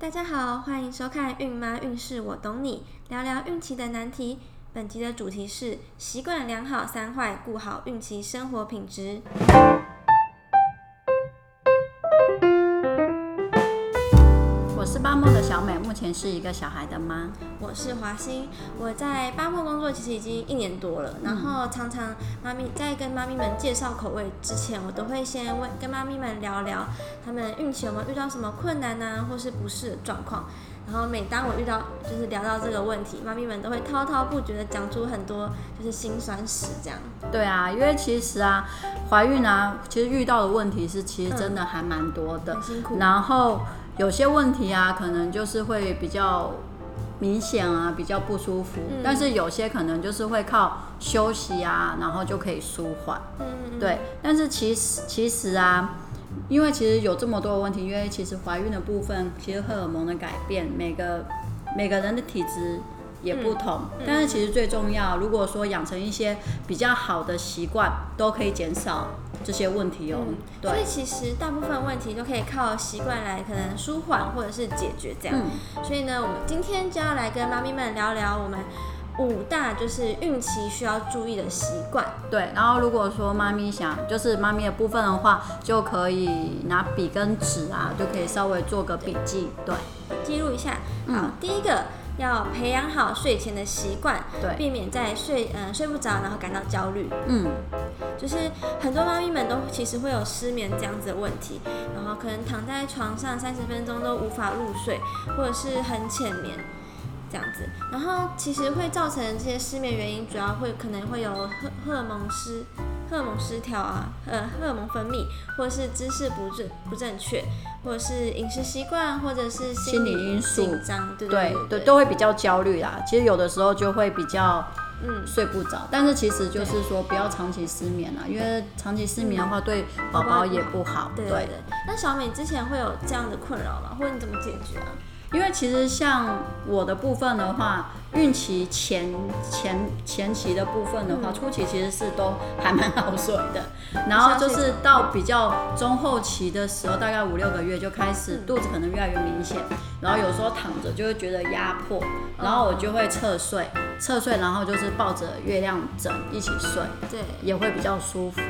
大家好，欢迎收看《孕妈运势我懂你》，聊聊孕期的难题。本集的主题是习惯良好三坏，顾好孕期生活品质。目前是一个小孩的妈。我是华欣，我在八梦工作其实已经一年多了。然后常常妈咪在跟妈咪们介绍口味之前，我都会先问跟妈咪们聊聊，他们孕期有没有遇到什么困难啊，或是不适的状况。然后每当我遇到就是聊到这个问题，妈咪们都会滔滔不绝的讲出很多就是辛酸史这样。对啊，因为其实啊，怀孕啊，其实遇到的问题是其实真的还蛮多的，很辛苦。然后。有些问题啊，可能就是会比较明显啊，比较不舒服。嗯、但是有些可能就是会靠休息啊，然后就可以舒缓。嗯，对。但是其实其实啊，因为其实有这么多的问题，因为其实怀孕的部分，其实荷尔蒙的改变，每个每个人的体质也不同。嗯嗯、但是其实最重要，如果说养成一些比较好的习惯，都可以减少。这些问题哦，嗯、对，所以其实大部分问题都可以靠习惯来可能舒缓或者是解决这样。嗯、所以呢，我们今天就要来跟妈咪们聊聊我们五大就是孕期需要注意的习惯。对，然后如果说妈咪想就是妈咪的部分的话，就可以拿笔跟纸啊，就可以稍微做个笔记，对，记录一下。好，嗯、第一个。要培养好睡前的习惯，对，避免在睡嗯、呃、睡不着，然后感到焦虑。嗯，就是很多妈咪们都其实会有失眠这样子的问题，然后可能躺在床上三十分钟都无法入睡，或者是很浅眠这样子。然后其实会造成这些失眠原因，主要会可能会有荷荷尔蒙失。荷尔蒙失调啊，呃，荷尔蒙分泌，或者是姿势不正不正确，或者是饮食习惯，或者是心理因素紧张，对对对，都会比较焦虑啦。其实有的时候就会比较嗯睡不着，但是其实就是说不要长期失眠啦，因为长期失眠的话对宝宝也不好。对，对对。那小美之前会有这样的困扰吗？或者你怎么解决啊？因为其实像我的部分的话，孕期前前前期的部分的话，初期其实是都还蛮好睡的，然后就是到比较中后期的时候，大概五六个月就开始肚子可能越来越明显，然后有时候躺着就会觉得压迫，然后我就会侧睡，侧睡，然后就是抱着月亮枕一起睡，对，也会比较舒服。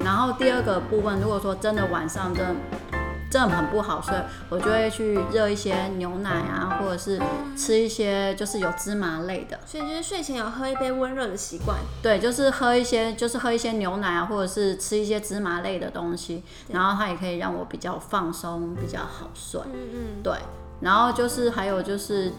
然后第二个部分，如果说真的晚上真的。真的很不好睡，我就会去热一些牛奶啊，或者是吃一些就是有芝麻类的。所以就是睡前有喝一杯温热的习惯。对，就是喝一些，就是喝一些牛奶啊，或者是吃一些芝麻类的东西，然后它也可以让我比较放松，比较好睡。嗯嗯。对，然后就是还有就是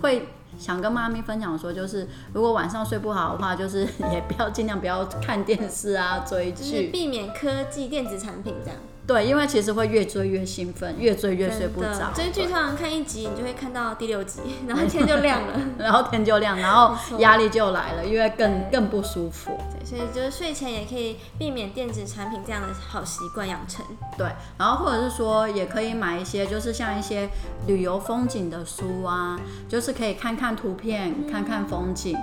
会想跟妈咪分享说，就是如果晚上睡不好的话，就是也不要尽量不要看电视啊，追剧，就是避免科技电子产品这样。对，因为其实会越追越兴奋，越追越睡不着。追剧通常看一集，你就会看到第六集，然后天就亮了，然后天就亮，然后压力就来了，因为更更不舒服。对，所以就是睡前也可以避免电子产品这样的好习惯养成。对，然后或者是说，也可以买一些，就是像一些旅游风景的书啊，就是可以看看图片，嗯、看看风景。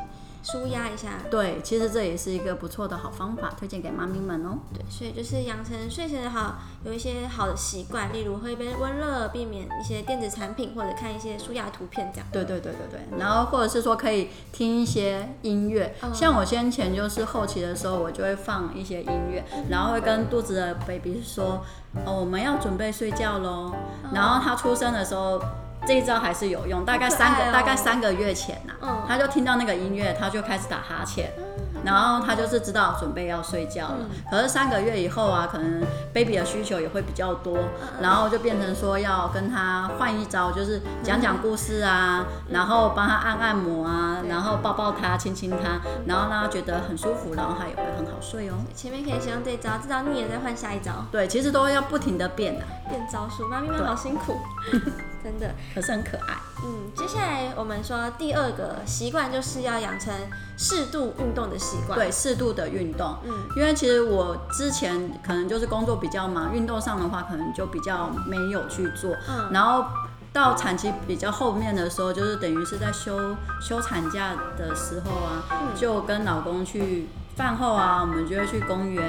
舒压一下，对，其实这也是一个不错的好方法，推荐给妈咪们哦。对，所以就是养成睡前的好，有一些好的习惯，例如喝一杯温热，避免一些电子产品，或者看一些舒压图片这样。对对对对对，然后或者是说可以听一些音乐，嗯、像我先前就是后期的时候，我就会放一些音乐，然后会跟肚子的 baby 说，哦，我们要准备睡觉喽。嗯、然后他出生的时候。这一招还是有用，大概三个、哦、大概三个月前呐、啊，嗯、他就听到那个音乐，他就开始打哈欠，嗯、然后他就是知道准备要睡觉了。嗯、可是三个月以后啊，可能 baby 的需求也会比较多，嗯、然后就变成说要跟他换一招，就是讲讲故事啊，嗯、然后帮他按按摩啊，嗯、然后抱抱他，亲亲他，然后让他觉得很舒服，然后他也会很好睡哦。前面可以先用这招，这招腻了再换下一招。对，其实都要不停的变的、啊，变招数，妈咪们好辛苦。真的，可是很可爱。嗯，接下来我们说第二个习惯，就是要养成适度运动的习惯。对，适度的运动。嗯，因为其实我之前可能就是工作比较忙，运动上的话可能就比较没有去做。嗯，然后到产期比较后面的时候，就是等于是在休休产假的时候啊，嗯，就跟老公去饭后啊，我们就会去公园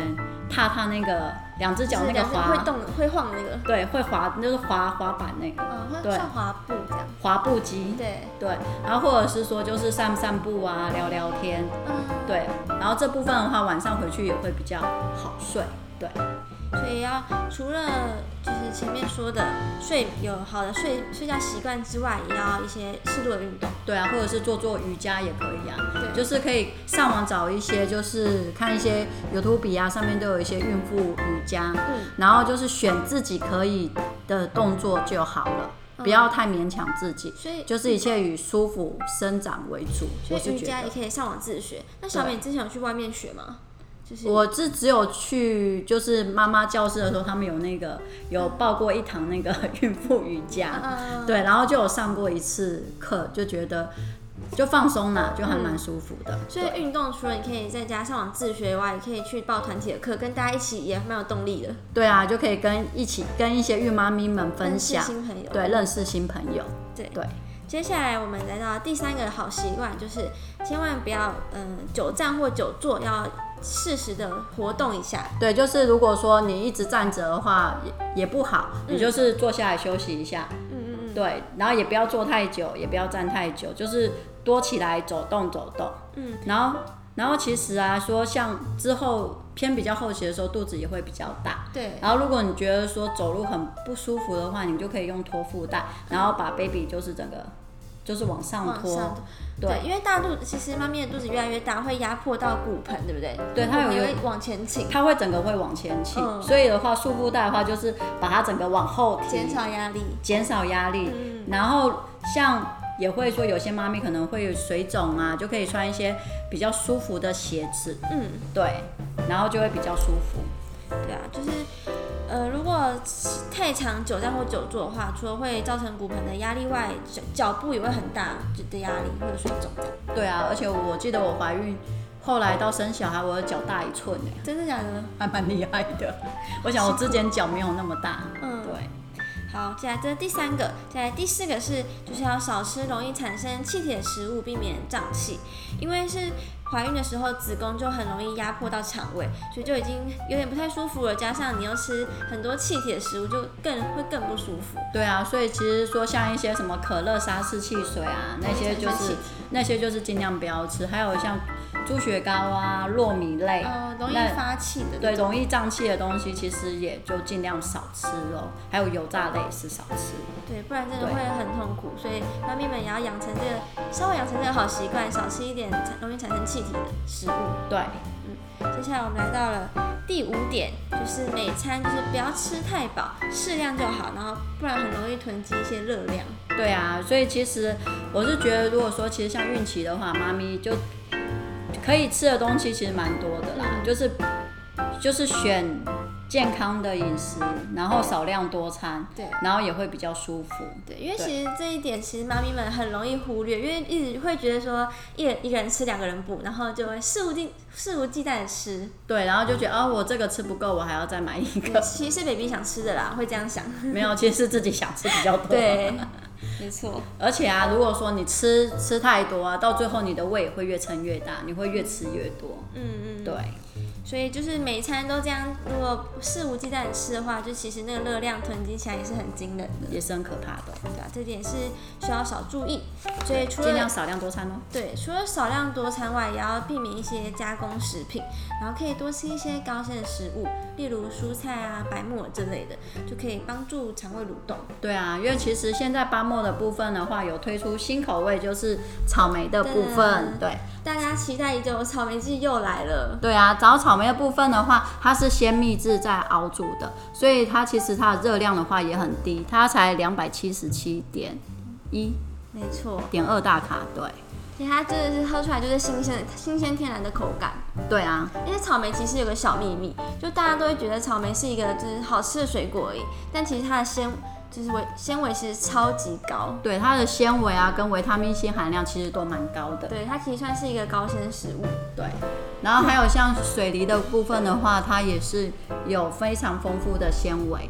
踏踏那个两只脚那个滑。会动会晃那个，对，会滑就是滑滑板那个，嗯，对，像滑步这样，滑步机，对。对，然后或者是说就是散散步啊，聊聊天，嗯，对，然后这部分的话，晚上回去也会比较好睡，对。所以要除了就是前面说的睡有好的睡睡觉习惯之外，也要一些适度的运动。对啊，或者是做做瑜伽也可以啊。对，就是可以上网找一些，就是看一些 YouTube 啊，上面都有一些孕妇瑜伽。嗯。然后就是选自己可以的动作就好了，嗯、不要太勉强自己。所以就是一切以舒服生长为主。所以瑜伽也可以上网自学。那小美之前有去外面学吗？我是只有去就是妈妈教室的时候，他们有那个有报过一堂那个孕妇瑜伽，对，然后就有上过一次课，就觉得就放松了，就还蛮舒服的。嗯、所以运动除了你可以在家上网自学以外，也可以去报团体的课，跟大家一起也蛮有动力的。对啊，就可以跟一起跟一些孕妈咪们分享，新朋友，对，认识新朋友。对对。接下来我们来到第三个好习惯，就是千万不要嗯久站或久坐，要。适时的活动一下，对，就是如果说你一直站着的话也也不好，你就是坐下来休息一下，嗯嗯嗯，对，然后也不要坐太久，也不要站太久，就是多起来走动走动，嗯，然后然后其实啊，说像之后偏比较后期的时候，肚子也会比较大，对，然后如果你觉得说走路很不舒服的话，你就可以用托腹带，然后把 baby 就是整个。就是往上拖，对，因为大肚子其实妈咪的肚子越来越大，会压迫到骨盆，对不对？对，它有会往前倾，它会整个会往前倾，所以的话，束缚带的话就是把它整个往后提，减少压力，减少压力。然后像也会说有些妈咪可能会有水肿啊，就可以穿一些比较舒服的鞋子，嗯，对，然后就会比较舒服。对啊，就是。呃，如果太长久站或久坐的话，除了会造成骨盆的压力外，脚脚部也会很大的压力，会有水肿。对啊，而且我记得我怀孕后来到生小孩，我的脚大一寸呢。真的假的？还蛮厉害的。我想我之前脚没有那么大。嗯，对。好，接下来这是第三个，接下来第四个是就是要少吃容易产生气体的食物，避免胀气，因为是。怀孕的时候，子宫就很容易压迫到肠胃，所以就已经有点不太舒服了。加上你又吃很多气体的食物，就更会更不舒服。对啊，所以其实说像一些什么可乐、沙士汽水啊，那些就是那些就是尽量不要吃。还有像猪血糕啊、糯米类，呃，容易发气的，对，容易胀气的东西，其实也就尽量少吃哦。还有油炸类是少吃，对，不然真的会很痛苦。所以妈咪们也要养成这个，稍微养成这个好习惯，少吃一点容易产生气。气体的食物，对，嗯，接下来我们来到了第五点，就是每餐就是不要吃太饱，适量就好，然后不然很容易囤积一些热量。对啊，所以其实我是觉得，如果说其实像孕期的话，妈咪就可以吃的东西其实蛮多的啦，嗯、就是就是选。健康的饮食，然后少量多餐，对，然后也会比较舒服。对，因为其实这一点，其实妈咪们很容易忽略，因为一直会觉得说一人一个人吃，两个人补，然后就会肆无忌肆无忌惮的吃。对，然后就觉得啊、哦，我这个吃不够，我还要再买一个。其实是 baby 想吃的啦，会这样想。没有，其实是自己想吃比较多。对，没错。而且啊，如果说你吃吃太多啊，到最后你的胃也会越撑越大，你会越吃越多。嗯嗯，对。所以就是每餐都这样，如果肆无忌惮的吃的话，就其实那个热量囤积起来也是很惊人的，也是很可怕的。对啊，这点是需要少注意。所以除了尽量少量多餐哦。对，除了少量多餐外，也要避免一些加工食品，然后可以多吃一些高纤的食物，例如蔬菜啊、白木耳之类的，就可以帮助肠胃蠕动。对啊，因为其实现在巴莫的部分的话，有推出新口味，就是草莓的部分。对，大家期待已久的，草莓季又来了。对啊，找草。莓的部分的话，它是先秘制再熬煮的，所以它其实它的热量的话也很低，它才两百七十七点一，没错，点二大卡，对。其实它真的是喝出来就是新鲜、新鲜天然的口感。对啊，因为草莓其实有个小秘密，就大家都会觉得草莓是一个就是好吃的水果而已，但其实它的纤就是维纤维其实超级高。对，它的纤维啊跟维他命 C 含量其实都蛮高的。对，它其实算是一个高纤食物。对。然后还有像水梨的部分的话，它也是有非常丰富的纤维。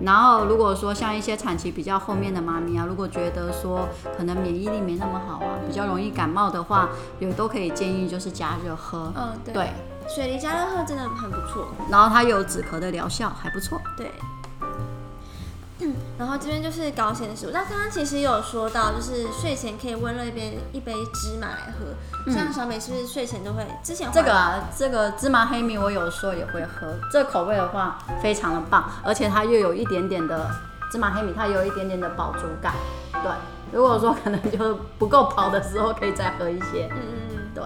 然后如果说像一些产期比较后面的妈咪啊，如果觉得说可能免疫力没那么好啊，比较容易感冒的话，也都可以建议就是加热喝。嗯，对。对水梨加热喝真的很不错，然后它有止咳的疗效，还不错。对。嗯，然后这边就是高纤食物。那刚刚其实有说到，就是睡前可以温热一杯一杯芝麻来喝。嗯、像小美是不是睡前都会？之前这个啊，这个芝麻黑米我有时候也会喝。这个口味的话非常的棒，而且它又有一点点的芝麻黑米，它有一点点的饱足感。对，如果说可能就不够饱的时候，可以再喝一些。嗯嗯嗯，对。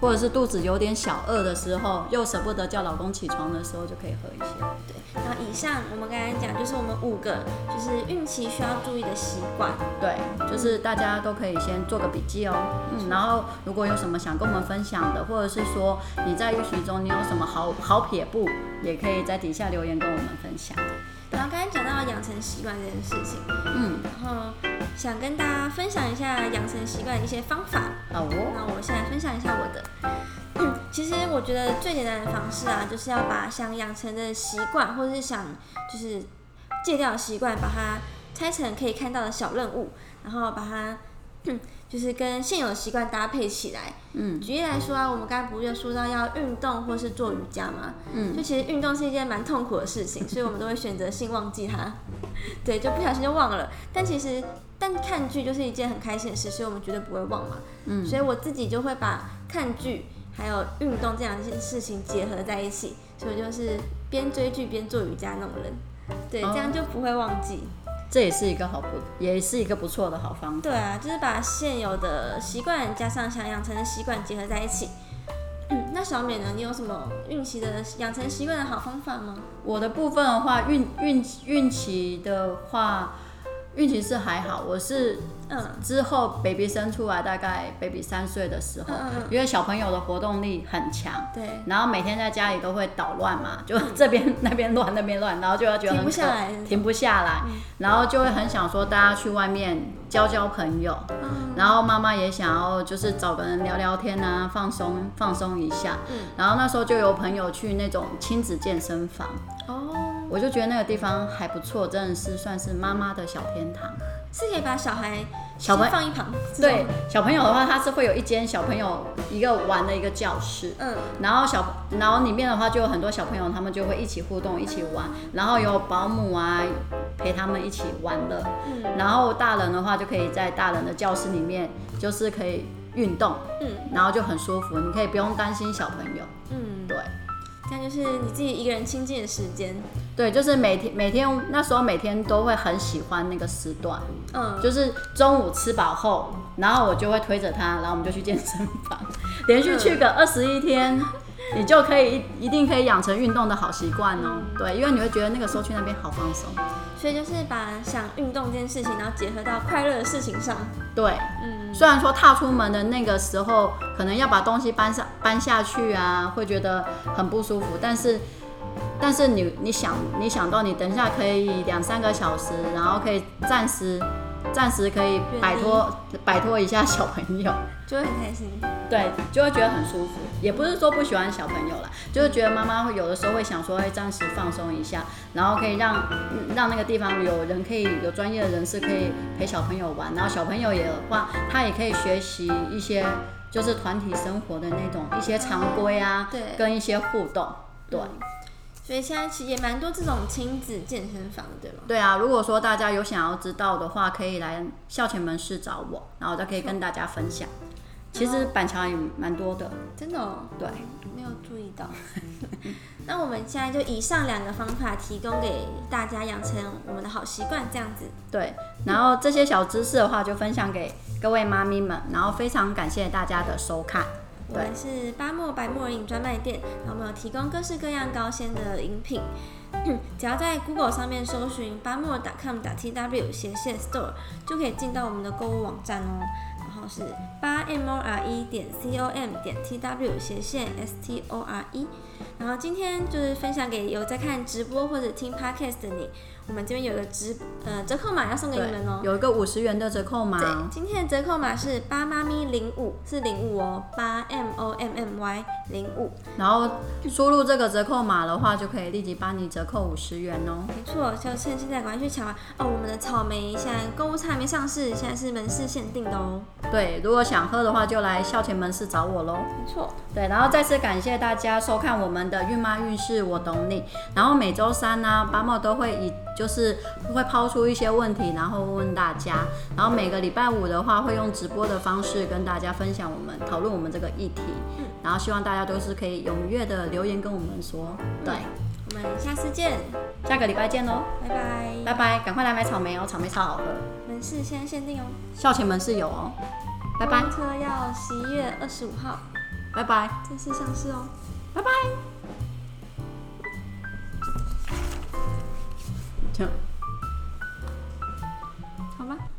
或者是肚子有点小饿的时候，又舍不得叫老公起床的时候，就可以喝一些。对，然后以上我们刚才讲，就是我们五个就是孕期需要注意的习惯。对，就是大家都可以先做个笔记哦。嗯，然后如果有什么想跟我们分享的，或者是说你在孕期中你有什么好好撇步，也可以在底下留言跟我们分享。然后刚才讲到养成习惯这件事情，嗯，然后想跟大家分享一下养成习惯的一些方法。好哦，那我先来分享一下我的。嗯，其实我觉得最简单的方式啊，就是要把想养成的习惯，或者是想就是戒掉的习惯，把它拆成可以看到的小任务，然后把它。嗯就是跟现有的习惯搭配起来。嗯，举例来说啊，我们刚才不是说到要运动或是做瑜伽吗？嗯，就其实运动是一件蛮痛苦的事情，所以我们都会选择性忘记它。对，就不小心就忘了。但其实，但看剧就是一件很开心的事，所以我们绝对不会忘嘛。嗯，所以我自己就会把看剧还有运动这两件事情结合在一起，所以就是边追剧边做瑜伽那种人。对，这样就不会忘记。这也是一个好不，也是一个不错的好方法。对啊，就是把现有的习惯加上想养成的习惯结合在一起。嗯，那小美呢？你有什么孕期的养成习惯的好方法吗？我的部分的话，孕孕孕期的话。孕期是还好，我是嗯。之后 baby 生出来，大概 baby 三岁的时候，因为小朋友的活动力很强，对，然后每天在家里都会捣乱嘛，就这边那边乱那边乱，然后就要觉得很停不下来，停不下来，嗯，然后就会很想说大家去外面交交朋友，嗯，然后妈妈也想要就是找个人聊聊天啊，放松放松一下，嗯，然后那时候就有朋友去那种亲子健身房，哦。我就觉得那个地方还不错，真的是算是妈妈的小天堂。是可以把小孩小朋友放一旁，对小朋友的话，他是会有一间小朋友一个玩的一个教室，嗯，然后小然后里面的话就有很多小朋友，他们就会一起互动，一起玩，然后有保姆啊陪他们一起玩乐，嗯，然后大人的话就可以在大人的教室里面，就是可以运动，嗯，然后就很舒服，你可以不用担心小朋友，嗯，对。这样就是你自己一个人亲近的时间。对，就是每天每天那时候每天都会很喜欢那个时段。嗯，就是中午吃饱后，然后我就会推着他，然后我们就去健身房，连续去个二十一天，你就可以一定可以养成运动的好习惯哦。对，因为你会觉得那个时候去那边好放松。所以就是把想运动这件事情，然后结合到快乐的事情上。对，嗯，虽然说踏出门的那个时候，可能要把东西搬上搬下去啊，会觉得很不舒服，但是，但是你你想你想到你等一下可以两三个小时，然后可以暂时。暂时可以摆脱摆脱一下小朋友，就会很开心。对，就会觉得很舒服。也不是说不喜欢小朋友啦，就是觉得妈妈会有的时候会想说，会暂时放松一下，然后可以让让那个地方有人可以有专业的人士可以陪小朋友玩，然后小朋友也的话，他也可以学习一些就是团体生活的那种一些常规啊，对，跟一些互动，对。所以现在其实也蛮多这种亲子健身房的，对吗？对啊，如果说大家有想要知道的话，可以来校前门市找我，然后就可以跟大家分享。其实板桥也蛮多的，真的哦。对，没有注意到。那我们现在就以上两个方法提供给大家养成我们的好习惯，这样子。对，然后这些小知识的话就分享给各位妈咪们，然后非常感谢大家的收看。我们是巴莫白木耳饮专卖店，然后我们有提供各式各样高纤的饮品，只要在 Google 上面搜寻巴莫 .com.tw 斜线 store 就可以进到我们的购物网站哦。是八 m o r e 点 c o m 点 t w 斜线 s t o r e。然后今天就是分享给有在看直播或者听 podcast 的你，我们这边有个折呃折扣码要送给你们哦，有一个五十元的折扣码。对，今天的折扣码是八妈咪零五，是零五哦，八 M O M M Y 零五。然后输入这个折扣码的话，就可以立即帮你折扣五十元哦。没错，就趁现在赶快去抢啊！哦，我们的草莓现在购物车还没上市，现在是门市限定的哦。对，如果想喝的话，就来校前门市找我喽。没错。对，然后再次感谢大家收看我们的孕妈运势，我懂你。然后每周三呢、啊，八茂都会以就是会抛出一些问题，然后问问大家。然后每个礼拜五的话，会用直播的方式跟大家分享我们讨论我们这个议题。嗯。然后希望大家都是可以踊跃的留言跟我们说。对。我们下次见，下个礼拜见喽。拜拜。拜拜，赶快来买草莓哦，草莓超好喝。门市现在限定哦。校前门市有哦。拜拜。车要十一月二十五号。拜拜。正式上市哦。拜拜。行好吧。